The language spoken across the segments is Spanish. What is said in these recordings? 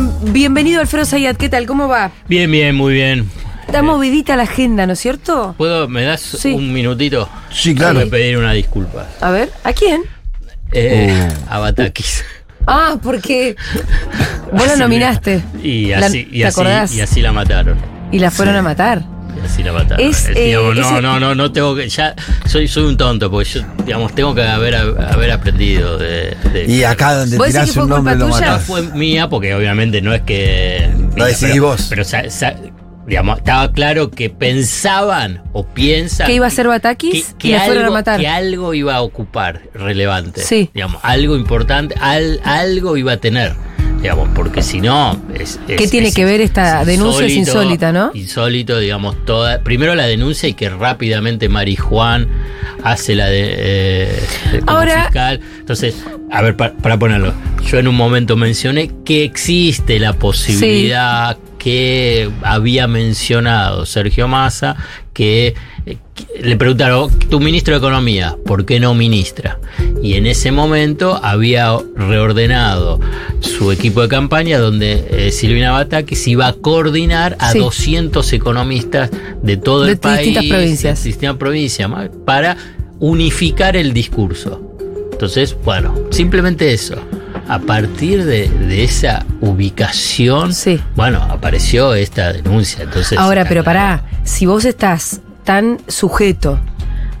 bien. Bienvenido Alfredo Zayat, ¿qué tal? ¿Cómo va? Bien, bien, muy bien. Está movidita la agenda, ¿no es cierto? ¿Puedo, me das Sí. un minutito? Sí, claro. Voy a pedir una disculpa. A ver, ¿a quién? Eh, A Batakis. Ah, porque vos la nominaste. Y La- así, y, ¿Te así, acordás? y así la mataron. Y la fueron a matar. Así la mataron. Es, Eh, eh, no, ese- no, no, no tengo que. Ya soy, soy un tonto, porque yo, digamos, tengo que haber, haber aprendido de. de- Y acá donde ¿Vos decís tirás que fue un nombre lo? No matás. fue mía, porque obviamente no es que. Lo decidí pero, vos. Pero sa- sa- digamos, estaba claro que pensaban o piensan. ¿Qué iba a hacer Batakis? y la fueron a algo, matar. que algo iba a ocupar relevante. Sí. Digamos, algo importante, al- algo iba a tener. Digamos, porque si no. Es, ¿Qué tiene es- que ver esta denuncia? Es insólita, ¿no? Insólito, digamos, toda. Primero la denuncia y que rápidamente Mari Juan hace la de. eh, Ahora- fiscal. Entonces, a ver, pa- para, ponerlo. Yo en un momento mencioné que existe la posibilidad que había mencionado Sergio Massa, que, eh, que le preguntaron, tu ministro de Economía, ¿por qué no ministra? Y en ese momento había reordenado su equipo de campaña donde eh, Silvina Batakis iba a coordinar a Sí. 200 economistas de todo De el país, provincias. de distintas provincias, para unificar el discurso. Entonces, bueno, simplemente eso. A partir de, de esa ubicación, Sí. bueno, apareció esta denuncia. Entonces, Ahora, pero pará, si vos estás tan sujeto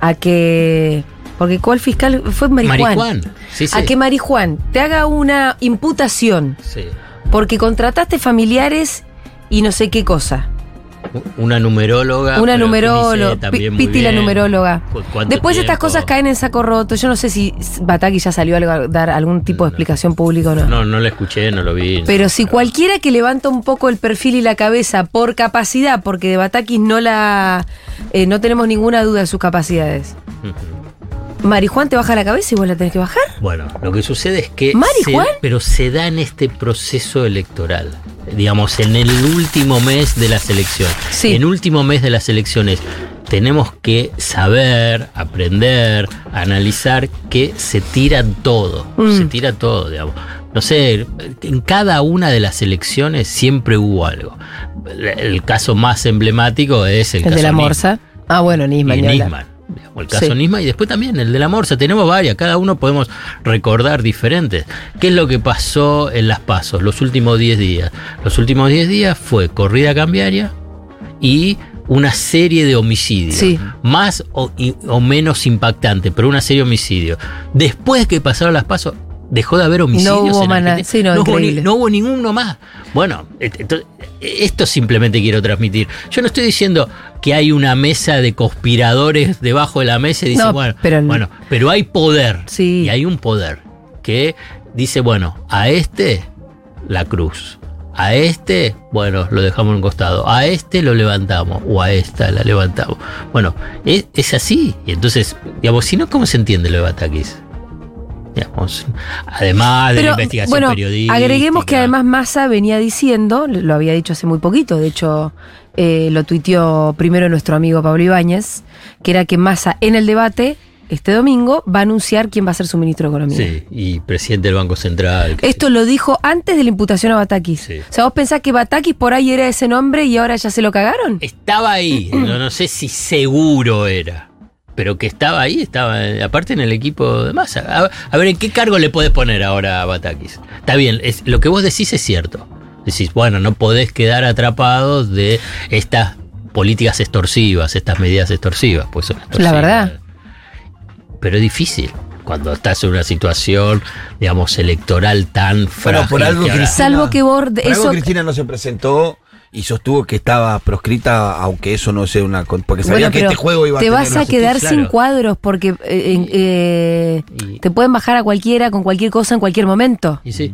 a que. Porque ¿cuál fiscal fue Marijuán? Marijuán. Sí, sí. A que Marijuán te haga una imputación Sí. porque contrataste familiares y no sé qué cosa. Una numeróloga. Una numeróloga, Piti la numeróloga. ¿Cu- cuánto Después estas cosas caen en saco roto. Yo no sé si Bataki ya salió a dar algún tipo de explicación pública o no. No, no la escuché, no lo vi. Pero si cualquiera que levanta un poco el perfil y la cabeza por capacidad, porque de Batakis no la eh, no tenemos ninguna duda de sus capacidades. Marijuán te baja la cabeza y vos la tenés que bajar. Bueno, lo que sucede es que. ¿Marijuán? se- pero se da en este proceso electoral. Digamos, en el último mes de las elecciones. Sí. En último mes de las elecciones. Tenemos que saber, aprender, analizar que se tira todo. Mm. Se tira todo, digamos. No sé, en cada una de las elecciones siempre hubo algo. El, caso más emblemático es el, El, caso de la Nisman Morsa. Ah, bueno, Nisman. y ni hablar. Nisman. El caso Sí. Nisman y después también el de la Morsa. Tenemos varias, cada uno podemos recordar diferentes. ¿Qué es lo que pasó en las pasos los últimos 10 días? Los últimos 10 días fue corrida cambiaria y una serie de homicidios. Sí. Más o, o menos impactante, pero una serie de homicidios. Después que pasaron las pasos, dejó de haber homicidios. hubo en. Argentina. Sí, no, hubo ni- increíble. no hubo ninguno más. Bueno, esto simplemente quiero transmitir. Yo no estoy diciendo que hay una mesa de conspiradores debajo de la mesa y dice, No, bueno, pero- bueno, pero hay poder. Sí. Y hay un poder que dice, bueno, a este la cruz. A este, bueno, lo dejamos en un costado. A este lo levantamos. O a esta la levantamos. Bueno, es, es así. Y entonces, digamos, si no, ¿cómo se entiende lo de Batakis? Digamos, además de la investigación bueno, periodística. agreguemos que además Massa venía diciendo, lo había dicho hace muy poquito, de hecho eh, lo tuiteó primero nuestro amigo Pablo Ibáñez, que era que Massa en el debate este domingo va a anunciar quién va a ser su ministro de Economía. Sí, y presidente del Banco Central. Esto lo dijo antes de la imputación a Batakis. Sí. O sea, vos pensás que Batakis por ahí era ese nombre y ahora ya se lo cagaron. Estaba ahí, no, no sé si seguro era, pero que estaba ahí, estaba aparte en el equipo de masa. A, a ver, ¿en qué cargo le podés poner ahora a Batakis? Está bien, es, lo que vos decís es cierto. Decís, bueno, no podés quedar atrapados de estas políticas extorsivas, estas medidas extorsivas, pues son extorsivas. La verdad. Pero es difícil cuando estás en una situación, digamos, electoral tan frágil. por algo que Cristina- Salvo que vos Por algo eso Cristina no se presentó y sostuvo que estaba proscrita, aunque eso no sea una. Porque sabía Bueno, que este juego iba a te tener vas a quedar sin cuadros porque eh, eh, Y- te pueden bajar a cualquiera con cualquier cosa en cualquier momento. Y sí.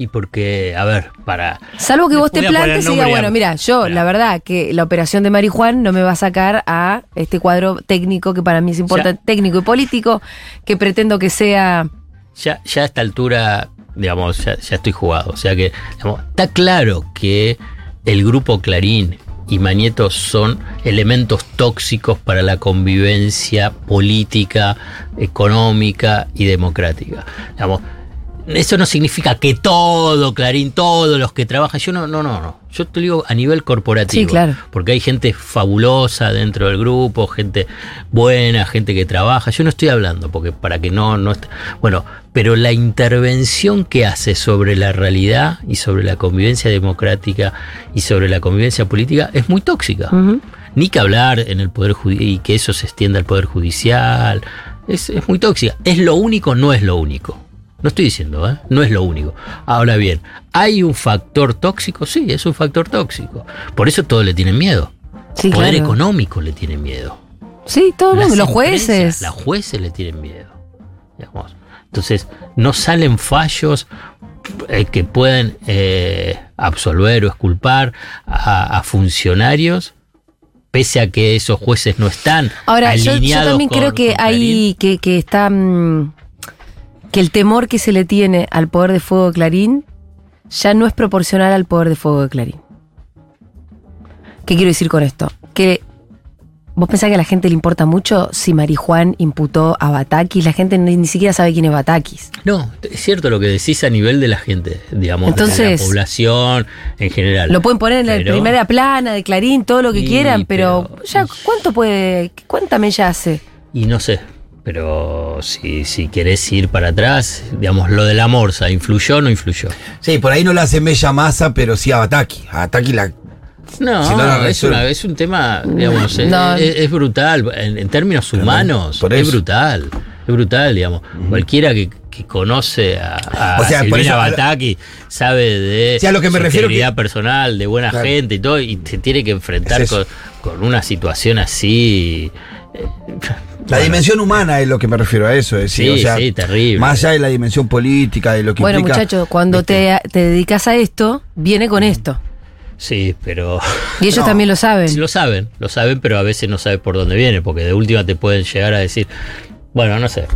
Y porque, a ver, para. Salvo que vos te plantes y digas, bueno, mira, yo la verdad que la operación de Marijuán no me va a sacar a este cuadro técnico que para mí es importante, técnico y político, que pretendo que sea... Ya, ya a esta altura, digamos, ya, ya estoy jugado. O sea que, digamos, está claro que el grupo Clarín y Mañeto son elementos tóxicos para la convivencia política, económica y democrática. Eso no significa que todo, Clarín, todos los que trabajan, yo no, no, no, no. Yo te digo a nivel corporativo. Sí, claro. Porque hay gente fabulosa dentro del grupo, gente buena, gente que trabaja. Yo no estoy hablando, porque para que no, no Bueno, pero la intervención que hace sobre la realidad y sobre la convivencia democrática y sobre la convivencia política es muy tóxica. Ni que hablar en el Poder y que eso se extienda al Poder Judicial. Es, es muy tóxica. ¿Es lo único? No es lo único. No estoy diciendo, ¿eh? No es lo único. Ahora bien, ¿hay un factor tóxico? Sí, es un factor tóxico. Por eso todos le tienen miedo. Sí, Poder claro. económico le tiene miedo. Sí, todo el Las mundo, los jueces. Los jueces le tienen miedo. digamos. Entonces, no salen fallos eh, que pueden eh, absolver o exculpar a, a funcionarios, pese a que esos jueces no están Ahora, yo, yo alineados también creo que hay que, que está que el temor que se le tiene al poder de fuego de Clarín ya no es proporcional al poder de fuego de Clarín. ¿Qué quiero decir con esto? Que vos pensás que a la gente le importa mucho si Marijuán imputó a Batakis, la gente ni, ni siquiera sabe quién es Batakis. No, es cierto lo que decís a nivel de la gente, digamos, de la población en general. Lo pueden poner en la primera plana de Clarín, todo lo que quieran, pero, pero- ya ¿cuánto puede, cuánta mella hace? Y no sé, pero si, si querés ir para atrás, digamos, lo de la morsa, ¿influyó o no influyó? Sí, por ahí no la hace Mella Massa, pero sí a Bataki. A Bataki la. No, Si no es, una- es un tema, digamos, es- No. es, es brutal. En, en términos humanos, por es brutal. Es brutal, digamos. Cualquiera que, que conoce a, a O sea, por Silvina eso- Bataki sabe de Sí, a lo que me su refiero que- personal, de buena Claro. gente y todo, y se tiene que enfrentar Es con, eso. con una situación así. eh, La bueno, dimensión humana es lo que me refiero a eso. Es decir, Sí, o sea, sí, terrible. Más allá de la dimensión política, de lo que Bueno, muchachos, cuando ¿viste? te, te dedicas a esto, viene con esto. Sí, pero. Y ellos No. también lo saben. Lo saben, lo saben, pero a veces no sabes por dónde viene, porque de última te pueden llegar a decir, bueno, no sé,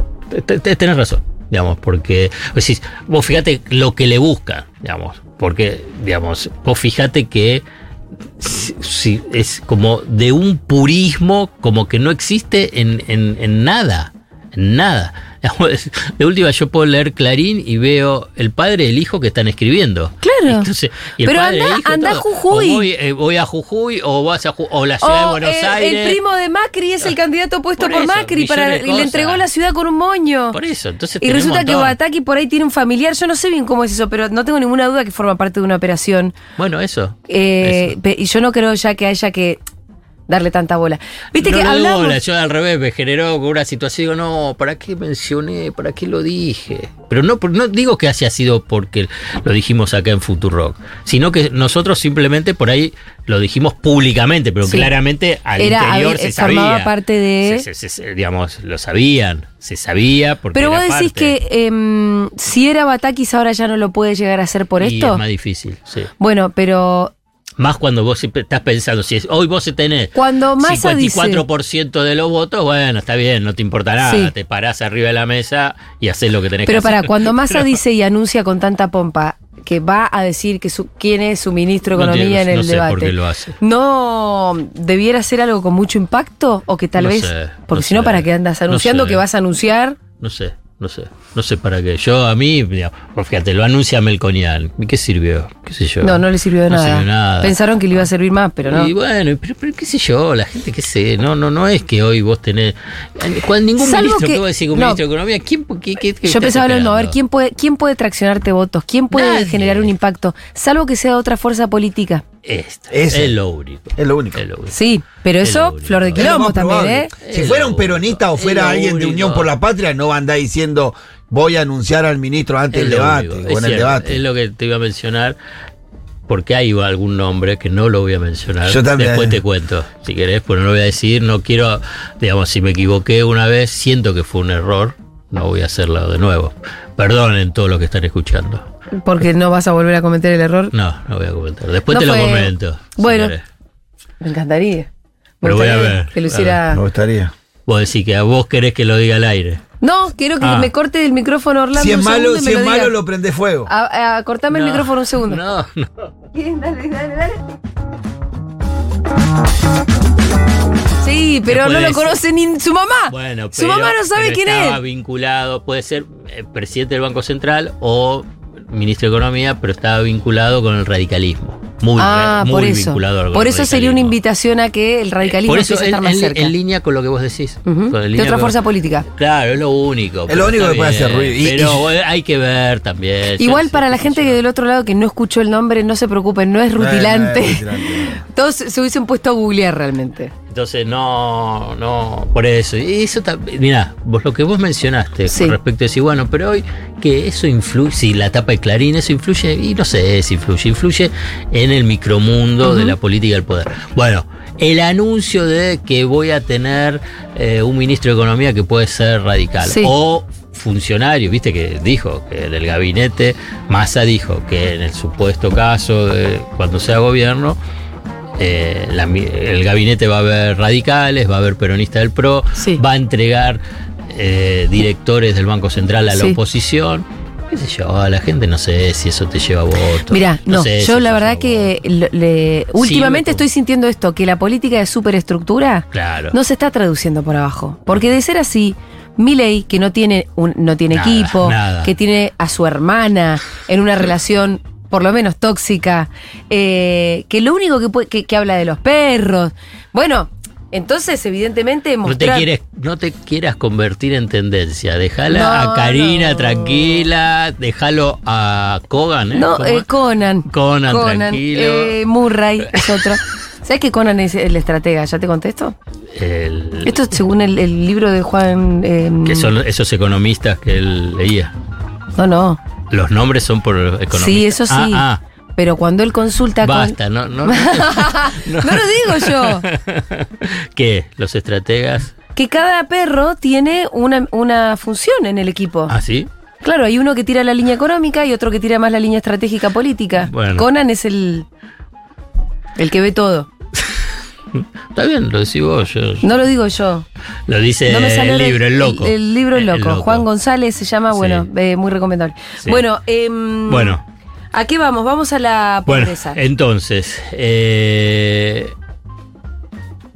te- te- tenés razón, digamos, porque vos decís, vos fíjate lo que le buscan, digamos, porque, digamos, vos fíjate que si es como de un purismo como que no existe en, en- en nada, en nada. De última yo puedo leer Clarín y veo el padre y el hijo que están escribiendo. Claro. Entonces, y el Pero padre y el anda- hijo, anda a. Jujuy. O voy, eh, voy a Jujuy o vas a Ju- o la ciudad de Buenos el, Aires. el primo de Macri es el candidato puesto Por por, eso, Macri para, y le entregó la ciudad con un moño. Por eso, entonces Y resulta que. Bataki por ahí tiene un familiar. Yo no sé bien cómo es eso, pero no tengo ninguna duda que forma parte de una operación. Bueno, eso. Eh, Eso. y yo no creo ya que haya que darle tanta bola. Viste no que hablamos. bola, yo al revés me generó una situación, digo, no, ¿para qué mencioné? ¿Para qué lo dije? Pero no, no digo que haya sido porque lo dijimos acá en Futurock, sino que nosotros simplemente por ahí lo dijimos públicamente, pero Sí. claramente al Era- interior se sabía. formaba parte de- Se- se- se- digamos, lo sabían, se sabía porque Pero vos era decís parte. que em, si era Batakis ahora ya no lo puede llegar a hacer por Y esto. es más difícil, sí. Bueno, pero Más cuando vos estás pensando, si es, hoy vos tenés Cuando Massa dice- 54% de los votos, bueno, está bien, no te importa nada, Sí. te parás arriba de la mesa y haces lo que tenés Pero que para, hacer. cuando Massa Pero- dice y anuncia con tanta pompa que va a decir que su, quién es su ministro de No Economía tiene- en no el sé debate, por qué lo hace. ¿no debiera ser algo con mucho impacto? ¿O que tal No vez, sé, porque no si no, ¿para qué andas no anunciando sé. que vas a anunciar? No sé, no sé, no sé para qué. Yo a mí, digamos, fíjate, lo anuncia Melconian. ¿Y qué sirvió? ¿Qué sé yo? No, no le sirvió de No nada. sirvió nada. Pensaron que le iba a servir más, pero no. Y bueno, pero, pero qué sé yo, la gente qué sé, no, no, no es que hoy vos tenés cual ningún Salvo ministro que- vos decís un no. ministro de economía, ¿quién qué, qué, qué Yo pensaba hablando, a ver? ¿quién puede, ¿quién puede traccionarte votos? ¿Quién puede Nadie. generar un impacto? Salvo que sea otra fuerza política. Ese. es lo único. Es lo único. Es lo único. Sí, pero Es eso, flor de quilombo también. ¿eh? Si Es fuera un peronista o fuera alguien de. Unión por la Patria, no va a andar diciendo voy a anunciar al ministro antes Es del debate único, o es en el cierto, debate. Es lo que te iba a mencionar. Porque hay algún nombre que no lo voy a mencionar. Yo también. Después te cuento, si querés, pues no lo voy a decir. No quiero, digamos, si me equivoqué una vez, siento que fue un error. No voy a hacerlo de nuevo. Perdonen todo lo que están escuchando. Porque no vas a volver a cometer el error. No, no voy a comentar. Después No te lo comento. Bueno. Me encantaría. Me Pero voy a gustaría ver, Que lo hiciera. Me gustaría. Vos decís que a vos querés que lo diga al aire. No, quiero que Ah. me corte el micrófono Orlando. Si es un malo, si es lo malo, lo prende fuego. A, a- cortame el No, micrófono un segundo. No, no. Dale, dale, dale. Sí, pero no lo conoce ni su mamá. Bueno, su mamá no sabe pero quién estaba es. vinculado, puede ser. eh, presidente del Banco Central o ministro de Economía, pero estaba vinculado con el radicalismo. Muy, ah, muy por eso. vinculado al Por eso sería una invitación a que el radicalismo Por eso, estar en, más en- cerca. en línea con lo que vos decís. Con- De otra con- fuerza política. Claro, es lo único. pero lo único que puede hacer ruido. Y- Pero y- hay que ver también. Igual para la gente que del otro lado que no escuchó el nombre, no se preocupen, no es rutilante. No, no es rutilante. Todos se hubiesen puesto a googlear realmente. Entonces, no, no, por eso. Y eso también, mira, vos lo que vos mencionaste Sí. con respecto a decir, bueno, pero hoy que eso influye, si la tapa de Clarín, eso influye, y no sé si influye, influye en el micromundo de la política del poder. Bueno, el anuncio de que voy a tener eh, un ministro de Economía que puede ser radical. Sí. O funcionario, viste que dijo que del gabinete, Massa dijo que en el supuesto caso de cuando sea gobierno, eh, la el gabinete va a haber radicales, va a haber peronistas del PRO, Sí. va a entregar eh, directores del Banco Central a la Sí. oposición. ¿Qué sé yo? A la gente no sé si eso te lleva votos. Mira, no, sé yo la verdad que le- últimamente me- estoy sintiendo esto, que la política de superestructura Claro. no se está traduciendo por abajo. Porque de ser así, Milei, que no tiene, un, no tiene Nada, equipo, nada. que tiene a su hermana en una relación por lo menos tóxica, eh, que lo único que, puede- que, que habla de los perros. Bueno, entonces evidentemente No te, mostrar... quieres, no te quieras convertir en tendencia. Dejala No, a Karina no. tranquila. Déjalo a Kogan, ¿eh? No, ¿Cómo eh, es? Conan. Conan, tranquilo. eh, Murray es otro. ¿Sabes que Conan es el estratega? ¿Ya te contesto? El- Esto es según el, el libro de Juan. eh, que son esos economistas que él leía. No, no. Los nombres son por economistas. Sí, eso sí. Ah, ah. Pero cuando él consulta Basta, no, no, con. no lo digo yo. ¿Qué? ¿Los estrategas? Que cada perro tiene una, una función en el equipo. ¿Ah, sí? Claro, hay uno que tira la línea económica y otro que tira más la línea estratégica política. Bueno. Conan es el. El que ve todo. Está bien, lo decís vos. yo- No lo digo yo. lo dice No el libro, el loco. El, el libro El El loco. Juan González se llama, Sí. bueno, eh, muy recomendable. Sí. Bueno, em, Bueno, ¿a qué vamos? Vamos a la bueno, pobreza. entonces, eh,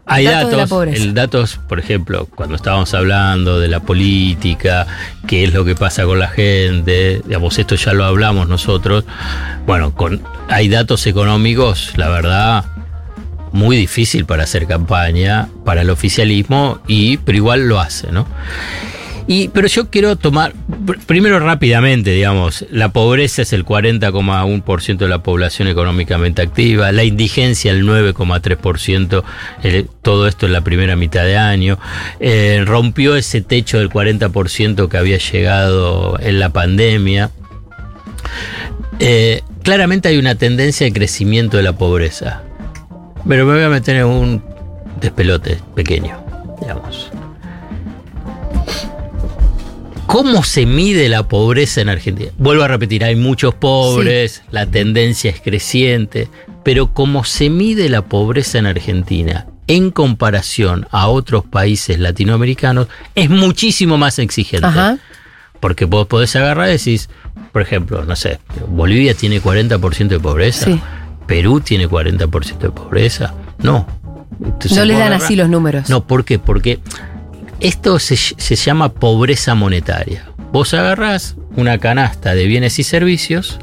hay Datos datos, el datos, por ejemplo, cuando estábamos hablando de la política, qué es lo que pasa con la gente, digamos, esto ya lo hablamos nosotros. Bueno, con, hay datos económicos, la verdad, muy difícil para hacer campaña para el oficialismo, y, pero igual lo hace, ¿no? Y, pero yo quiero tomar, pr- primero rápidamente, digamos, la pobreza es el 40,1% de la población económicamente activa, la indigencia el 9,3%, el- todo esto en la primera mitad de año, eh, rompió ese techo del 40% que había llegado en la pandemia. Eh, claramente hay una tendencia de crecimiento de la pobreza, pero me voy a meter en un despelote pequeño, digamos. ¿Cómo se mide la pobreza en Argentina? Vuelvo a repetir, hay muchos pobres, la tendencia es creciente, pero ¿cómo se mide la pobreza en Argentina en comparación a otros países latinoamericanos es muchísimo más exigente. Ajá. Porque vos podés agarrar y decís, por ejemplo, no sé, Bolivia tiene 40% de pobreza, Sí. Perú tiene 40% de pobreza. No. Entonces no les vos dan así los números. no, ¿por qué? Porque esto se, se llama pobreza monetaria. Vos agarrás una canasta de bienes y servicios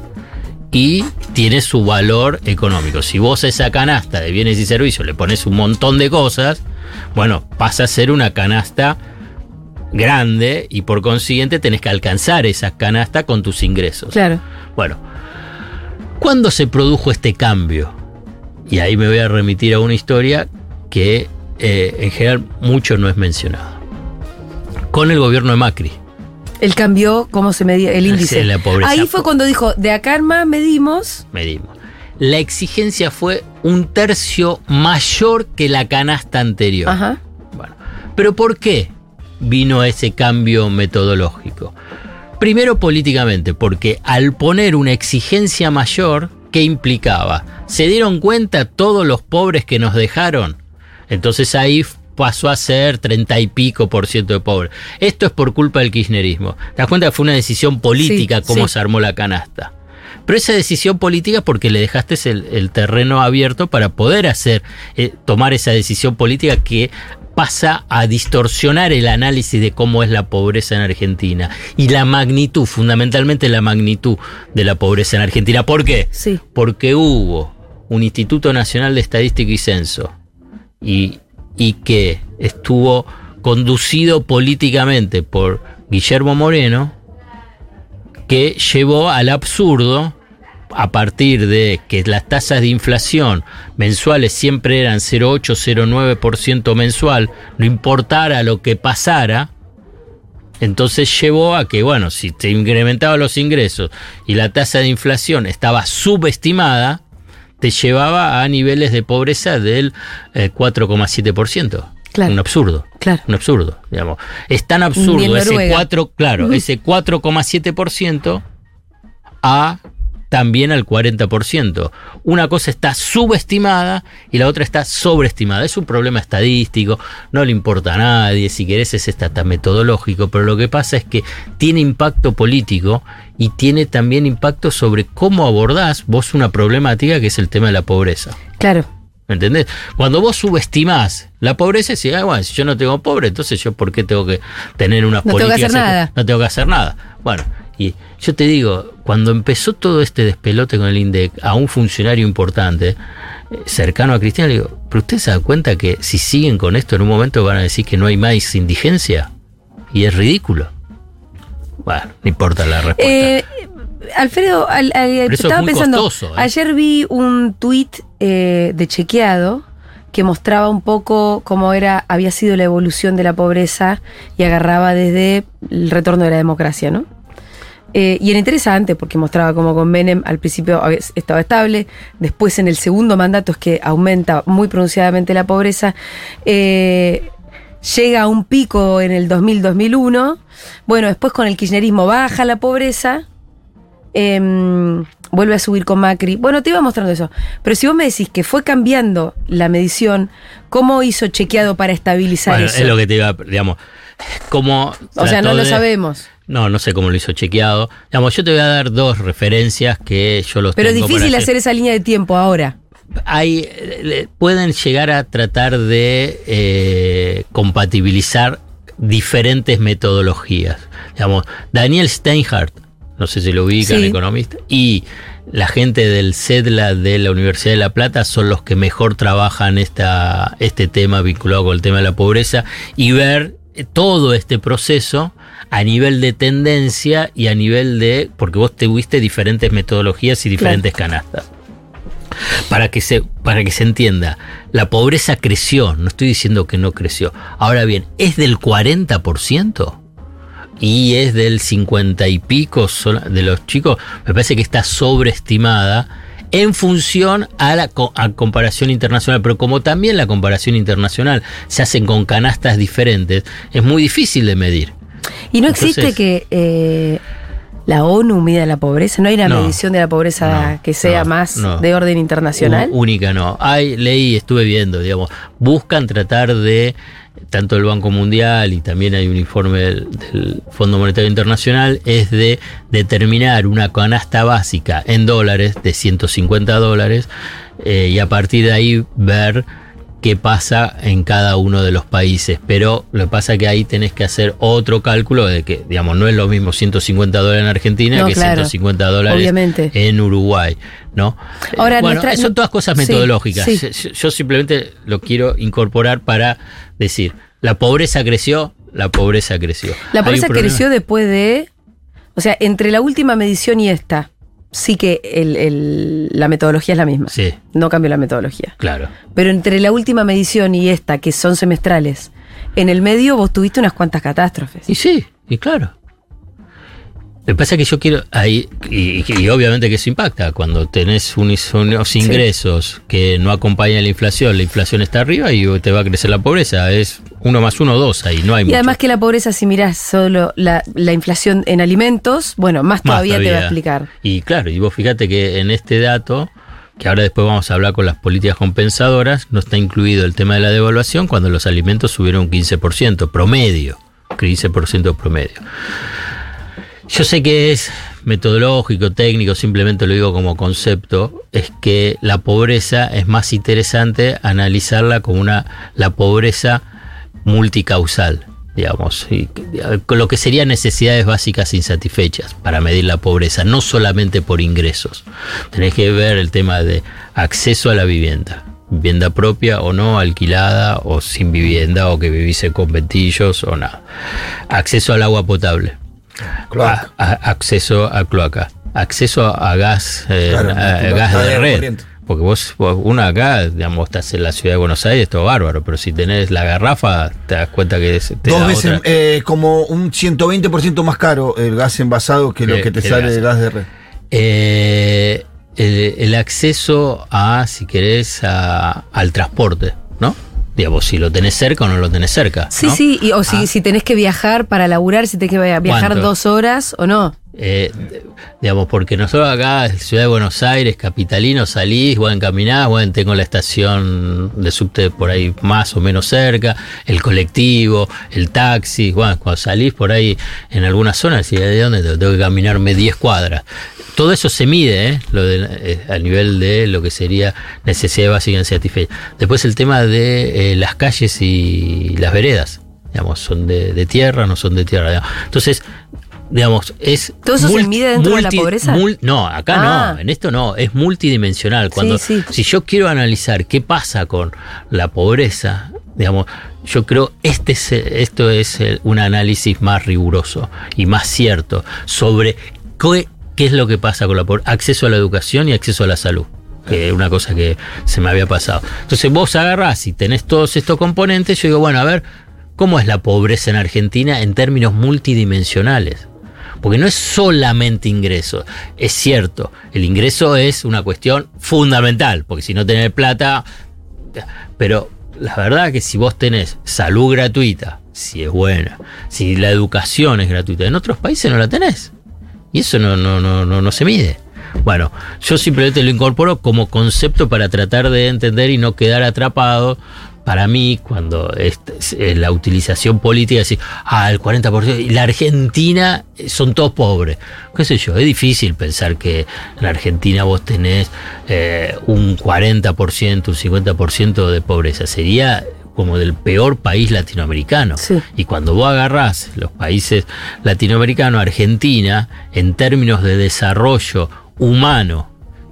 y tiene su valor económico. Si vos a esa canasta de bienes y servicios le pones un montón de cosas, bueno, pasa a ser una canasta grande y por consiguiente tenés que alcanzar esa canasta con tus ingresos. Claro. Bueno, ¿cuándo se produjo este cambio? Y ahí me voy a remitir a una historia que eh, en general mucho no es mencionada. Con el gobierno de Macri. Él cambió cómo se medía el índice. Sí, la pobreza. Ahí fue cuando dijo, de acá en más medimos. Medimos. La exigencia fue un tercio mayor que la canasta anterior. Ajá. Bueno, pero ¿por qué vino ese cambio metodológico? Primero políticamente, porque al poner una exigencia mayor, ¿qué implicaba? ¿Se dieron cuenta todos los pobres que nos dejaron? Entonces ahí pasó a ser 30 y pico por ciento de pobres. Esto es por culpa del kirchnerismo. ¿Te das cuenta que fue una decisión política Sí, cómo sí. se armó la canasta? Pero esa decisión política porque le dejaste el, el terreno abierto para poder hacer, eh, tomar esa decisión política que pasa a distorsionar el análisis de cómo es la pobreza en Argentina y la magnitud, fundamentalmente la magnitud de la pobreza en Argentina. ¿Por qué? Sí. Porque hubo un Instituto Nacional de Estadística y Censo y, y que estuvo conducido políticamente por Guillermo Moreno, que llevó al absurdo a partir de que las tasas de inflación mensuales siempre eran 0,8-0,9% mensual, no importara lo que pasara, entonces llevó a que, bueno, si te incrementaban los ingresos y la tasa de inflación estaba subestimada, te llevaba a niveles de pobreza del eh, 4,7%. Claro. Un absurdo. Claro. Un absurdo, digamos. Es tan absurdo ese Noruega. 4, claro, ese 4,7% a también al 40%. Una cosa está subestimada y la otra está sobreestimada. Es un problema estadístico, no le importa a nadie, si querés es hasta metodológico, pero lo que pasa es que tiene impacto político y tiene también impacto sobre cómo abordás vos una problemática que es el tema de la pobreza. Claro. ¿Me entendés? Cuando vos subestimás la pobreza, decís, ah, bueno, si yo no tengo pobre, entonces yo por qué tengo que tener unas No tengo que hacer nada. No tengo que hacer nada. Bueno, y yo te digo, cuando empezó todo este despelote con el INDEC, a un funcionario importante, eh, cercano a Cristina, le digo, ¿pero usted se da cuenta que si siguen con esto en un momento van a decir que no hay más indigencia? Y es ridículo. Bueno, no importa la respuesta. Eh, Alfredo, al- es estaba pensando, costoso, ¿eh? ayer vi un tuit eh, de chequeado que mostraba un poco cómo era, había sido la evolución de la pobreza y agarraba desde el retorno de la democracia, ¿no? Eh, y era interesante porque mostraba cómo con Menem al principio estaba estable, después en el segundo mandato es que aumenta muy pronunciadamente la pobreza, eh, llega a un pico en el 2000-2001, bueno, después con el kirchnerismo baja la pobreza, em, vuelve a subir con Macri, bueno, te iba mostrando eso, pero si vos me decís que fue cambiando la medición, ¿cómo hizo chequeado para estabilizar Bueno, eso? es lo que te iba, digamos, como... o sea, no lo sabemos. No, no sé cómo lo hizo chequeado. Digamos, yo te voy a dar dos referencias que yo los Pero es para difícil hacer esa línea de tiempo ahora. Hay, eh, pueden llegar a tratar de eh, compatibilizar diferentes metodologías. Digamos, Daniel Steinhardt, no sé si lo ubican, Sí. economista, y la gente del CEDLA de la Universidad de La Plata son los que mejor trabajan esta, este tema vinculado con el tema de la pobreza y ver eh, todo este proceso a nivel de tendencia y a nivel de, porque vos tuviste diferentes metodologías y diferentes canastas. Para que, se, para que se entienda, la pobreza creció, no estoy diciendo que no creció. Ahora bien, ¿es del 40%? Y es del 50 y pico de los chicos, me parece que está sobreestimada en función a la a comparación internacional, pero como también la comparación internacional se hacen con canastas diferentes, es muy difícil de medir. Y no existe que eh, la ONU mida la pobreza, no hay una No. medición de la pobreza No, que sea no, más de orden internacional. U- única no. Hay, leí, estuve viendo, digamos, buscan tratar de, tanto el Banco Mundial y también hay un informe del, del Fondo Monetario Internacional, es de determinar una canasta básica en dólares de 150 dólares eh, y a partir de ahí ver qué pasa en cada uno de los países. Pero lo que pasa es que ahí tenés que hacer otro cálculo de que, digamos, no es lo mismo 150 dólares en Argentina No, que claro. 150 dólares Obviamente. en Uruguay, ¿no? Ahora, bueno, nuestra- son todas cosas metodológicas. sí. Yo- Yo simplemente lo quiero incorporar para decir, la pobreza creció, la pobreza creció. La pobreza creció después de. O sea, entre la última medición y esta, sí que el- el- la metodología es la misma. Sí, No cambió la metodología. claro. Pero entre la última medición y esta, que son semestrales, en el medio vos tuviste unas cuantas catástrofes. Y sí, y claro. Lo que pasa es que yo quiero ahí, y, y obviamente que eso impacta, cuando tenés unos, unos ingresos que no acompañan la inflación, la inflación está arriba y te va a crecer la pobreza, es uno más uno, dos ahí, no hay Y mucho. además que la pobreza, si mirás solo la, la inflación en alimentos, bueno, más Más todavía te va a todavía. explicar. Y claro, y vos fíjate que en este dato, que ahora después vamos a hablar con las políticas compensadoras, no está incluido el tema de la devaluación cuando los alimentos subieron un 15%, promedio, 15% promedio. Yo sé que es metodológico, técnico, simplemente lo digo como concepto, es que la pobreza es más interesante analizarla como una la pobreza multicausal, digamos, y, con lo que serían necesidades básicas insatisfechas para medir la pobreza, no solamente por ingresos. Tenés que ver el tema de acceso a la vivienda, vivienda propia o no, alquilada o sin vivienda o que vivís en conventillos o nada. Acceso al agua potable. Cloaca. A- a- acceso a cloaca. Acceso a gas, eh, Claro, a- a tu gas de red. corriente. Porque vos, vos- uno acá, digamos, estás en la ciudad de Buenos Aires, todo bárbaro, pero si tenés la garrafa, te das cuenta que es- te Dos da veces, otra- eh, como un 120% más caro el gas envasado que lo Que- te el sale gas. de gas de red. Eh, el, el acceso a, si querés, a- al transporte, ¿no? Digamos, si lo tenés cerca o no lo tenés cerca. Sí, ¿no? sí, y- o si, Ah. si tenés que viajar para laburar, si tenés que via- viajar ¿Cuánto? dos horas o no. Eh, digamos, porque nosotros acá, en Ciudad de Buenos Aires, capitalino, salís, bueno, caminás, bueno, tengo la estación de subte por ahí más o menos cerca, el colectivo, el taxi, bueno, cuando salís por ahí en algunas zonas, ¿y de dónde tengo que caminarme 10 cuadras? Todo eso se mide, ¿eh? Lo de, eh, a nivel de lo que sería necesidad básica insatisfecha. Después el tema de eh, las calles y las veredas, digamos, son de, de tierra, no son de tierra. Entonces, digamos, es... ¿Todo eso se mide dentro de la pobreza? mul- no, acá Ah. no, en esto no, es multidimensional. Cuando, Sí, sí. Si yo quiero analizar qué pasa con la pobreza, digamos, yo creo este es, esto es un análisis más riguroso y más cierto sobre qué, qué es lo que pasa con la pobreza, acceso a la educación y acceso a la salud. Que es una cosa que se me había pasado. Entonces vos agarrás y tenés todos estos componentes, yo digo, bueno, a ver, ¿cómo es la pobreza en Argentina en términos multidimensionales? Porque no es solamente ingreso. Es cierto, el ingreso es una cuestión fundamental, porque si no tenés plata, pero la verdad que si vos tenés salud gratuita, si es buena, si la educación es gratuita, en otros países no la tenés. Y eso no, no, no, no, no se mide. Bueno, yo simplemente lo incorporo como concepto para tratar de entender y no quedar atrapado. Para mí, cuando este- es- eh, la utilización política, decir, ah, el 40%, y la Argentina eh, son todos pobres. ¿Qué sé yo? Es difícil pensar que en la Argentina vos tenés eh, un 40%, un 50% de pobreza. Sería como del peor país latinoamericano. Sí. Y cuando vos agarrás los países latinoamericanos, Argentina, en términos de desarrollo humano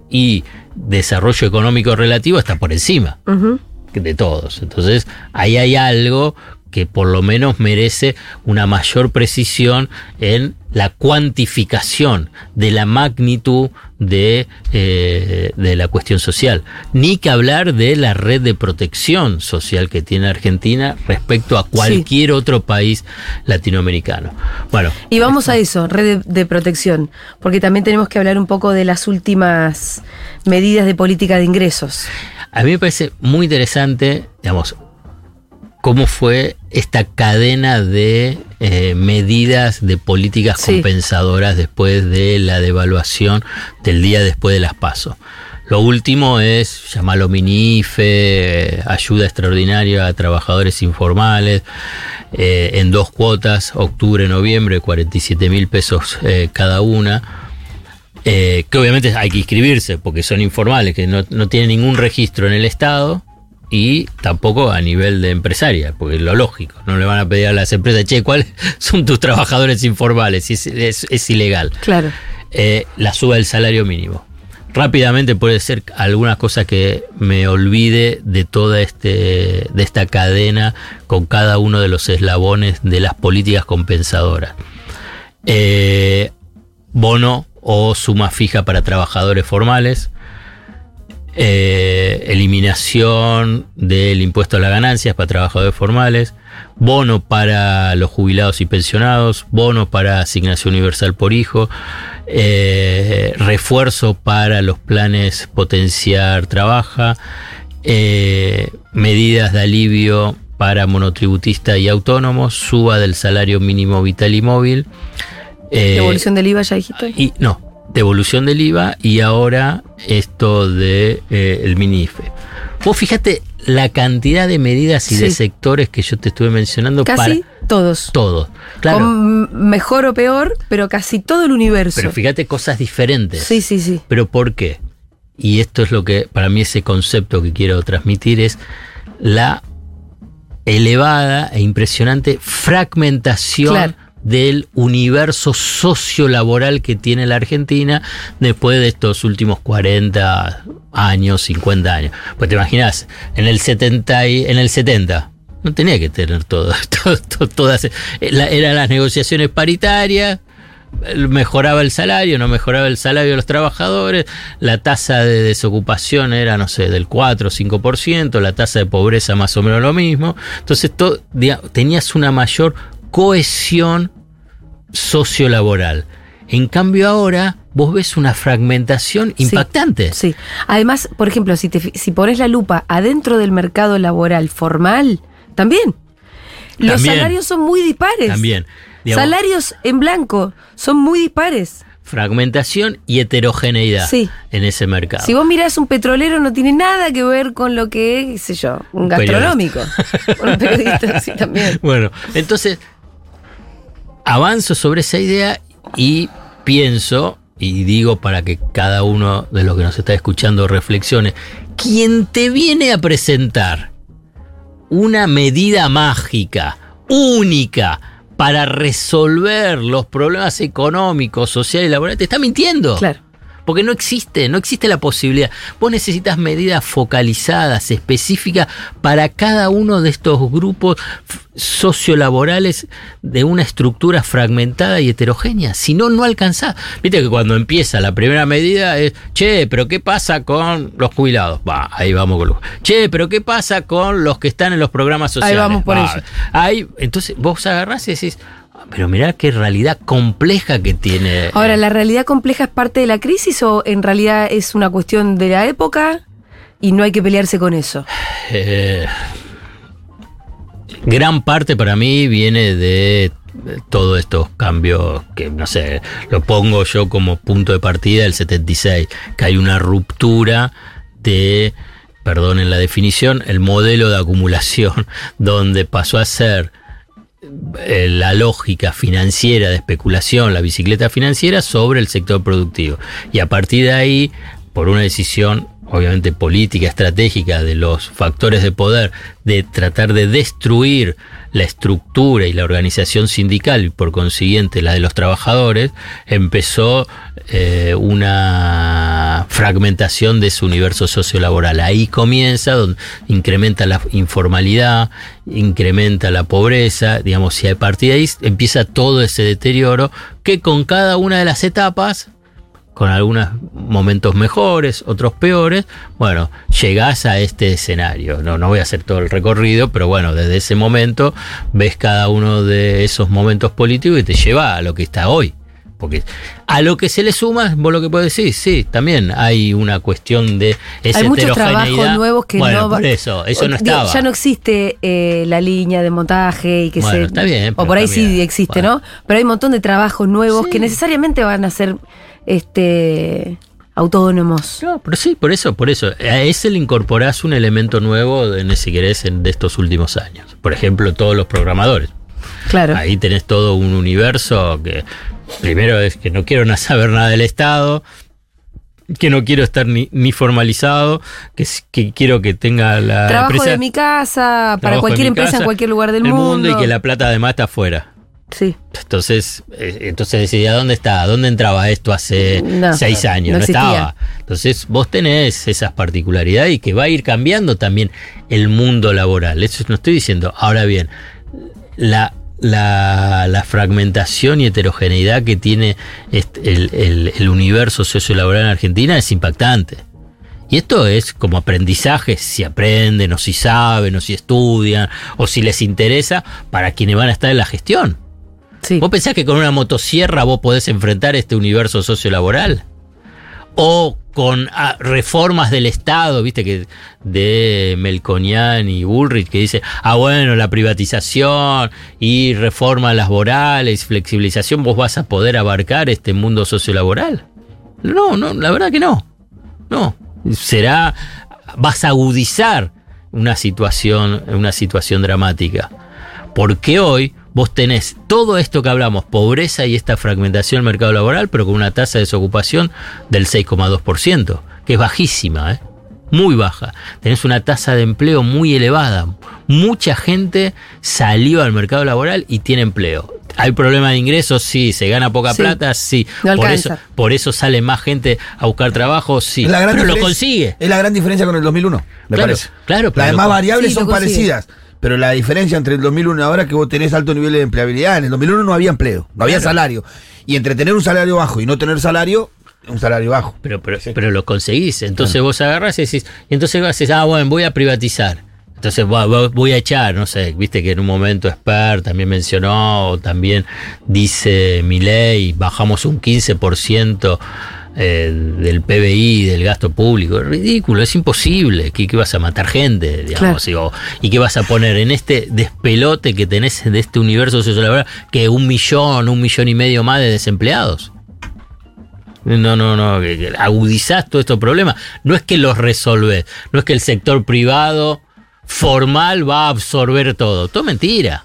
y desarrollo económico relativo, está por encima Ujú. De todos. Entonces, ahí hay algo que por lo menos merece una mayor precisión en la cuantificación de la magnitud de, eh, de la cuestión social. Ni que hablar de la red de protección social que tiene Argentina respecto a cualquier otro país latinoamericano. Bueno, Y vamos a eso, red de, de protección, porque también tenemos que hablar un poco de las últimas medidas de política de ingresos. A mí me parece muy interesante, digamos, cómo fue esta cadena de eh, medidas de políticas Sí. compensadoras después de la devaluación del día después de las pasos. Lo último es llamarlo MINIFE, ayuda extraordinaria a trabajadores informales, eh, en dos cuotas, octubre-noviembre, 47 mil pesos eh, cada una. Eh, que obviamente hay que inscribirse porque son informales, que no, no tienen ningún registro en el Estado y tampoco a nivel de empresaria, porque es lo lógico, no le van a pedir a las empresas, che, ¿cuáles son tus trabajadores informales? Es, es- es ilegal. Claro. Eh, la suba del salario mínimo. Rápidamente puede ser alguna cosa que me olvide de toda este, de esta cadena con cada uno de los eslabones de las políticas compensadoras. Eh, bono o suma fija para trabajadores formales, eh, eliminación del impuesto a las ganancias para trabajadores formales, bono para los jubilados y pensionados, bono para asignación universal por hijo, eh, refuerzo para los planes potenciar trabaja, eh, medidas de alivio para monotributistas y autónomos, suba del salario mínimo vital y móvil. Eh, Devolución del IVA, ya dijiste. y no, devolución del IVA y ahora esto de eh, el MINIFE. Vos fíjate la cantidad de medidas y de sectores que yo te estuve mencionando Casi para Todos. Todos. Claro. Con mejor o peor, pero casi todo el universo. Pero fíjate cosas diferentes. Sí, sí, sí. ¿Pero por qué? Y esto es lo que para mí ese concepto que quiero transmitir es la elevada e impresionante fragmentación Claro. Del universo sociolaboral que tiene la Argentina después de estos últimos 40 años, 50 años. Pues te imaginas, en el 70 y, en el 70 no tenía que tener todo, todo- todo- todas la- eran las negociaciones paritarias, mejoraba el salario, no mejoraba el salario de los trabajadores, la tasa de desocupación era, no sé, del 4 o 5%, la tasa de pobreza más o menos lo mismo. Entonces to- diga- tenías una mayor cohesión sociolaboral. En cambio ahora vos ves una fragmentación impactante. Sí. Además, por ejemplo, si, te, si pones la lupa adentro del mercado laboral formal, también. Los También. salarios son muy dispares. También. digamos, Salarios en blanco son muy dispares. fragmentación y heterogeneidad Sí. en ese mercado. Si vos mirás un petrolero no tiene nada que ver con lo que es, qué sé yo, un Un gastronómico. un periodista, sí, también. Bueno, entonces avanzo sobre esa idea y pienso, y digo para que cada uno de los que nos está escuchando reflexione, quien te viene a presentar una medida mágica, única, para resolver los problemas económicos, sociales y laborales, te está mintiendo. Claro. Porque no existe, no existe la posibilidad. Vos necesitas medidas focalizadas, específicas para cada uno de estos grupos sociolaborales de una estructura fragmentada y heterogénea. Si no, no alcanzás. Viste que cuando empieza la primera medida es, che, pero ¿qué pasa con los jubilados? Va, ahí vamos con los. Che, pero ¿qué pasa con los que están en los programas sociales? vamos por ello. ahí, entonces vos agarrás y decís, "Ah, pero mirá qué realidad compleja que tiene. Ahora, ¿la realidad compleja es parte de la crisis o en realidad es una cuestión de la época y no hay que pelearse con eso? Eh, gran parte para mí viene de todos estos cambios que, no sé, lo pongo yo como punto de partida del 76, que hay una ruptura de, perdonen la definición, el modelo de acumulación, donde pasó a ser la lógica financiera de especulación, la bicicleta financiera, sobre el sector productivo. Y a partir de ahí, por una decisión obviamente política, estratégica de los factores de poder, de tratar de destruir la estructura y la organización sindical y por consiguiente la de los trabajadores, empezó eh, una fragmentación de su universo sociolaboral. Ahí comienza, donde incrementa la informalidad, incrementa la pobreza, digamos, y a partir de ahí empieza todo ese deterioro que con cada una de las etapas con algunos momentos mejores, otros peores, bueno, llegás a este escenario. No, no voy a hacer todo el recorrido, pero bueno, desde ese momento ves cada uno de esos momentos políticos y te lleva a lo que está hoy. Porque a lo que se le suma, vos lo que puedes decir, sí, también hay una cuestión de esa Hay muchos trabajos nuevos que bueno, no por eso, eso no estaba. Ya no existe eh, la línea de montaje y que Bueno, se. está bien, O por ahí sí existe, Bueno. ¿no? Pero hay un montón de trabajos nuevos Sí. que necesariamente van a ser este autónomos. No, pero sí, por eso, por eso. A ese le incorporás un elemento nuevo, en, si querés, en- de estos últimos años. Por ejemplo, todos los programadores. Claro. Ahí tenés todo un universo que primero es que no quiero saber nada del Estado, que no quiero estar ni, ni formalizado, que, quiero que tenga la Trabajo empresa, de mi casa, para cualquier empresa casa, en cualquier lugar del el mundo. y que la plata además está afuera. Sí. Entonces, eh, entonces decía, ¿dónde está? ¿Dónde entraba esto hace No, seis años? no estaba. Entonces, vos tenés esas particularidades y que va a ir cambiando también el mundo laboral. Eso no estoy diciendo. Ahora bien, la, la, la fragmentación y heterogeneidad que tiene este- el, el- el universo sociolaboral en Argentina es impactante. Y esto es como aprendizaje, si aprenden, o si saben, o si estudian, o si les interesa, para quienes van a estar en la gestión. ¿Vos pensás que con una motosierra vos podés enfrentar este universo sociolaboral? O con ah, reformas del Estado, viste que de Melconian y Bullrich que dice, ah bueno, la privatización y reformas laborales, flexibilización, vos vas a poder abarcar este mundo sociolaboral. No, no, la verdad que no. No. Será, vas a agudizar una situación, una situación dramática. Porque hoy vos tenés todo esto que hablamos, pobreza y esta fragmentación del mercado laboral, pero con una tasa de desocupación del 6,2%, que es bajísima, ¿eh? muy baja. Tenés una tasa de empleo muy elevada. Mucha gente salió al mercado laboral y tiene empleo. ¿Hay problema de ingresos? Sí. ¿Se gana poca Sí. plata? Sí. No por, eso, por eso sale más gente a buscar trabajo? Sí. La gran Pero lo diferencia- consigue. Es la gran diferencia con el 2001, me Claro, parece. claro, pero Las demás variables Sí, son parecidas. Pero la diferencia entre el 2001 y ahora es que vos tenés alto nivel de empleabilidad. En el 2001 no había empleo, no había Claro. salario. Y entre tener un salario bajo y no tener salario, un salario bajo. Pero, pero, pero lo conseguís. Entonces vos agarrás y decís, y entonces vos decís, ah, bueno, voy a privatizar. Entonces voy a echar, no sé, viste que en un momento Expert también mencionó, también dice Milei, bajamos un 15% eh, del PBI, del gasto público. Es ridículo, es imposible. ¿Qué, qué vas a matar gente? Digamos, ¿Y qué vas a poner en este despelote que tenés de este universo sociolaboral que un millón, un millón y medio más de desempleados? No, no, no, agudizás todos estos problemas. No es que los resolves, no es que el sector privado formal va a absorber todo. Todo mentira.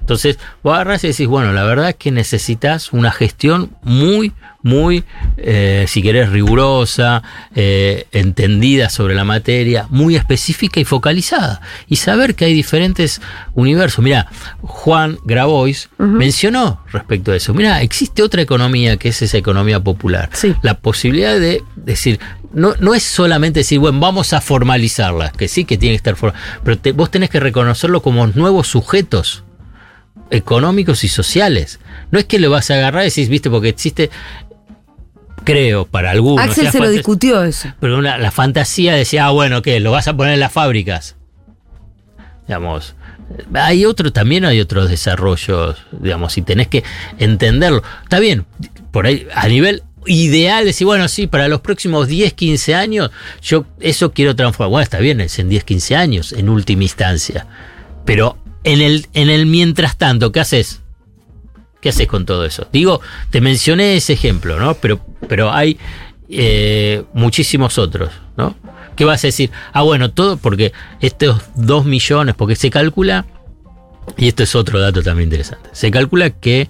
Entonces, vos agarrás y decís, bueno, la verdad es que necesitas una gestión muy, muy, eh, si querés, rigurosa, eh, entendida sobre la materia, muy específica y focalizada. Y saber que hay diferentes universos. Mira, Juan Grabois mencionó respecto a eso. Mira, existe otra economía que es esa economía popular. Sí. La posibilidad de decir, no, no es solamente decir, bueno, vamos a formalizarla, que sí que tiene que estar formal, pero te- vos tenés que reconocerlo como nuevos sujetos económicos y sociales. No es que lo vas a agarrar y decís, viste, porque existe, creo, para algunos. Axel se lo discutió eso. Pero una- la fantasía decía, ah, bueno, ¿qué? ¿Lo vas a poner en las fábricas? Digamos, hay otro, también hay otros desarrollos, digamos, y tenés que entenderlo. Está bien, por ahí, a nivel ideal, decir, bueno, sí, para los próximos 10, 15 años, yo eso quiero transformar. Bueno, está bien, es en 10, 15 años, en última instancia. Pero en el, en el mientras tanto, ¿qué haces? ¿Qué haces con todo eso? Digo, te mencioné ese ejemplo, ¿no? Pero, pero hay eh, muchísimos otros, ¿no? ¿Qué vas a decir? Ah, bueno, todo porque estos dos millones, porque se calcula, y esto es otro dato también interesante, se calcula que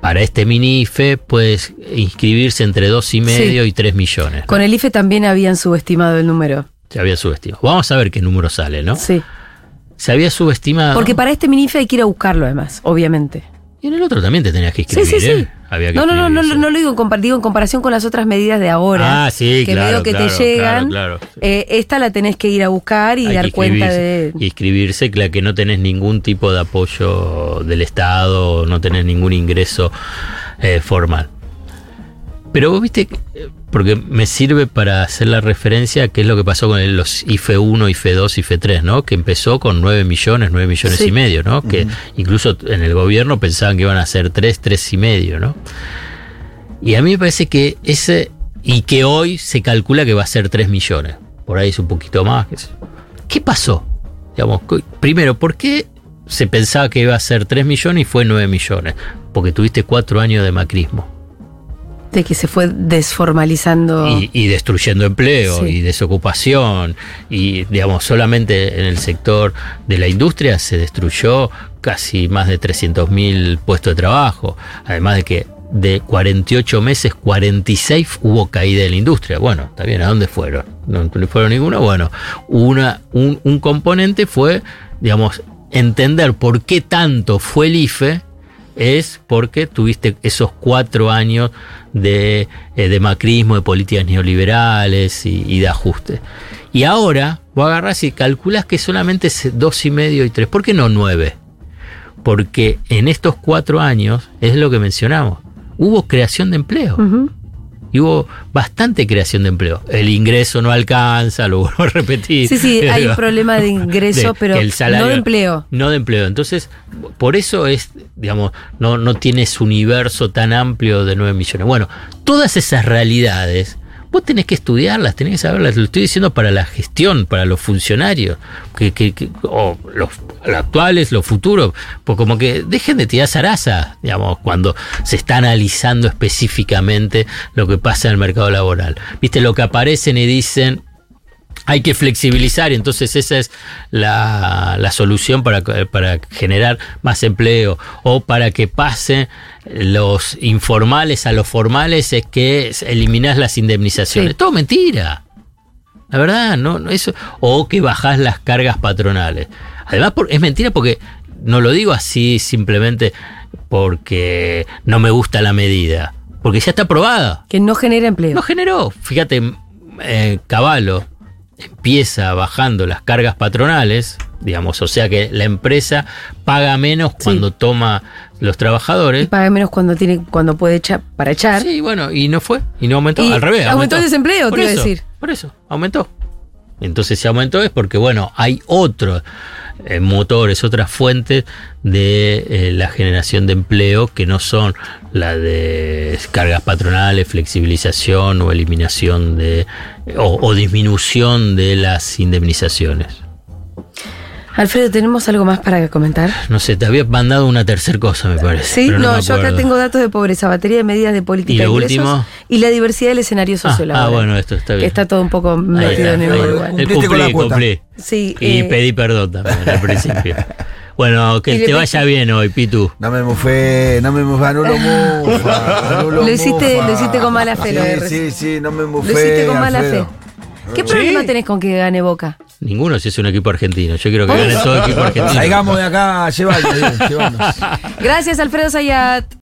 para este mini-IFE puedes inscribirse entre dos y medio y 3 millones. ¿no? Con el IFE también habían subestimado el número. Se había subestimado. Vamos a ver qué número sale, ¿no? Sí. Se había subestimado. Porque para este mini IFE hay que ir a buscarlo además, obviamente. Y en el otro también te tenías que Sí, inscribir, sí, sí. ¿eh? Había que No, no, no, no, lo digo en, comparación con las otras medidas de ahora. Ah, sí, que claro, veo que claro, te llegan. claro, claro. eh, esta la tenés que ir a buscar y Hay dar cuenta de. Inscribirse, claro, que no tenés ningún tipo de apoyo del Estado, no tenés ningún ingreso eh, formal. Pero vos viste, eh, porque me sirve para hacer la referencia a qué es lo que pasó con los IFE 1, IFE 2, IFE 3, ¿no? Que empezó con 9 millones, 9 millones Sí. y medio, ¿no? Que incluso en el gobierno pensaban que iban a ser 3, 3 y medio, ¿no? Y a mí me parece que ese, y que hoy se calcula que va a ser 3 millones, por ahí es un poquito más. qué sé yo. ¿Qué pasó? Digamos, primero, ¿por qué se pensaba que iba a ser 3 millones y fue 9 millones? Porque tuviste 4 años de macrismo. De que se fue desformalizando. y, y destruyendo empleo Sí. y desocupación. Y digamos solamente en el sector de la industria se destruyó casi más de 300.000 puestos de trabajo. Además de que de 48 meses 46 hubo caída de la industria. Bueno está bien a dónde fueron no no fueron ninguno. Bueno una un, un componente fue digamos entender por qué tanto fue el IFE es porque tuviste esos cuatro años de, eh, de macrismo, de políticas neoliberales y, de ajuste. Y ahora vos agarrás y calculás que solamente es dos y medio y tres. ¿Por qué no nueve? Porque en estos cuatro años, es lo que mencionamos, hubo creación de empleo. Y hubo bastante creación de empleo. El ingreso no alcanza, lo vuelvo a repetir. Sí, sí, hay un problema de ingreso, De pero el salario- no de empleo. No de empleo. Entonces, por eso es, digamos, no, no tienes universo tan amplio de 9 millones. Bueno, todas esas realidades, vos tenés que estudiarlas, tenés que saberlas. Lo estoy diciendo para la gestión, para los funcionarios, que, que- que- o los, los actuales, los futuros, pues como que dejen de tirar zaraza, digamos, cuando se está analizando específicamente lo que pasa en el mercado laboral. Viste, lo que aparecen y dicen, hay que flexibilizar y entonces esa es la, la solución para, para, generar más empleo o para que pasen los informales a los formales es que eliminás las indemnizaciones. Sí. Todo mentira. La verdad, no, no eso o que bajás las cargas patronales. Además por- es mentira porque no lo digo así simplemente porque no me gusta la medida, porque ya está aprobada. Que no genera empleo. No generó. Fíjate, eh, Caballo empieza bajando las cargas patronales, digamos, o sea que la empresa paga menos cuando toma los y trabajadores. paga menos cuando tiene, cuando puede echar para echar. Sí, bueno, y no fue, y no aumentó, Y al revés. aumentó el desempleo, Por te iba a decir. Por eso, aumentó. Entonces si aumentó es porque, bueno, hay otros eh, motores, otras fuentes de eh, la generación de empleo que no son la de cargas patronales, flexibilización o eliminación de o, o disminución de las indemnizaciones. Alfredo, ¿tenemos algo más para comentar? No sé, te había mandado una tercera cosa, me parece. Sí, no, yo acá tengo datos de pobreza, batería de medidas de política ¿Y de lo ingresos último? y la diversidad del escenario Ah, sociolaboral. ah, bueno, esto está bien. está todo un poco Ahí metido está, en el la Cumplí, cumplí. Sí, Y eh, pedí perdón también al principio. Bueno, que te vaya bien hoy, Pitu. No me mufé, no me mufé, no lo mufa. no Lo hiciste- mufa. lo hiciste con mala fe, Sí, lo sí, sí, no me mufé. lo hiciste con mala Alfredo. fe. ¿Qué problema tenés con que gane Boca? Ninguno si es un equipo argentino. Yo quiero que gane todo equipo argentino. Salgamos de acá, llévanos. Gracias, Alfredo Sayat.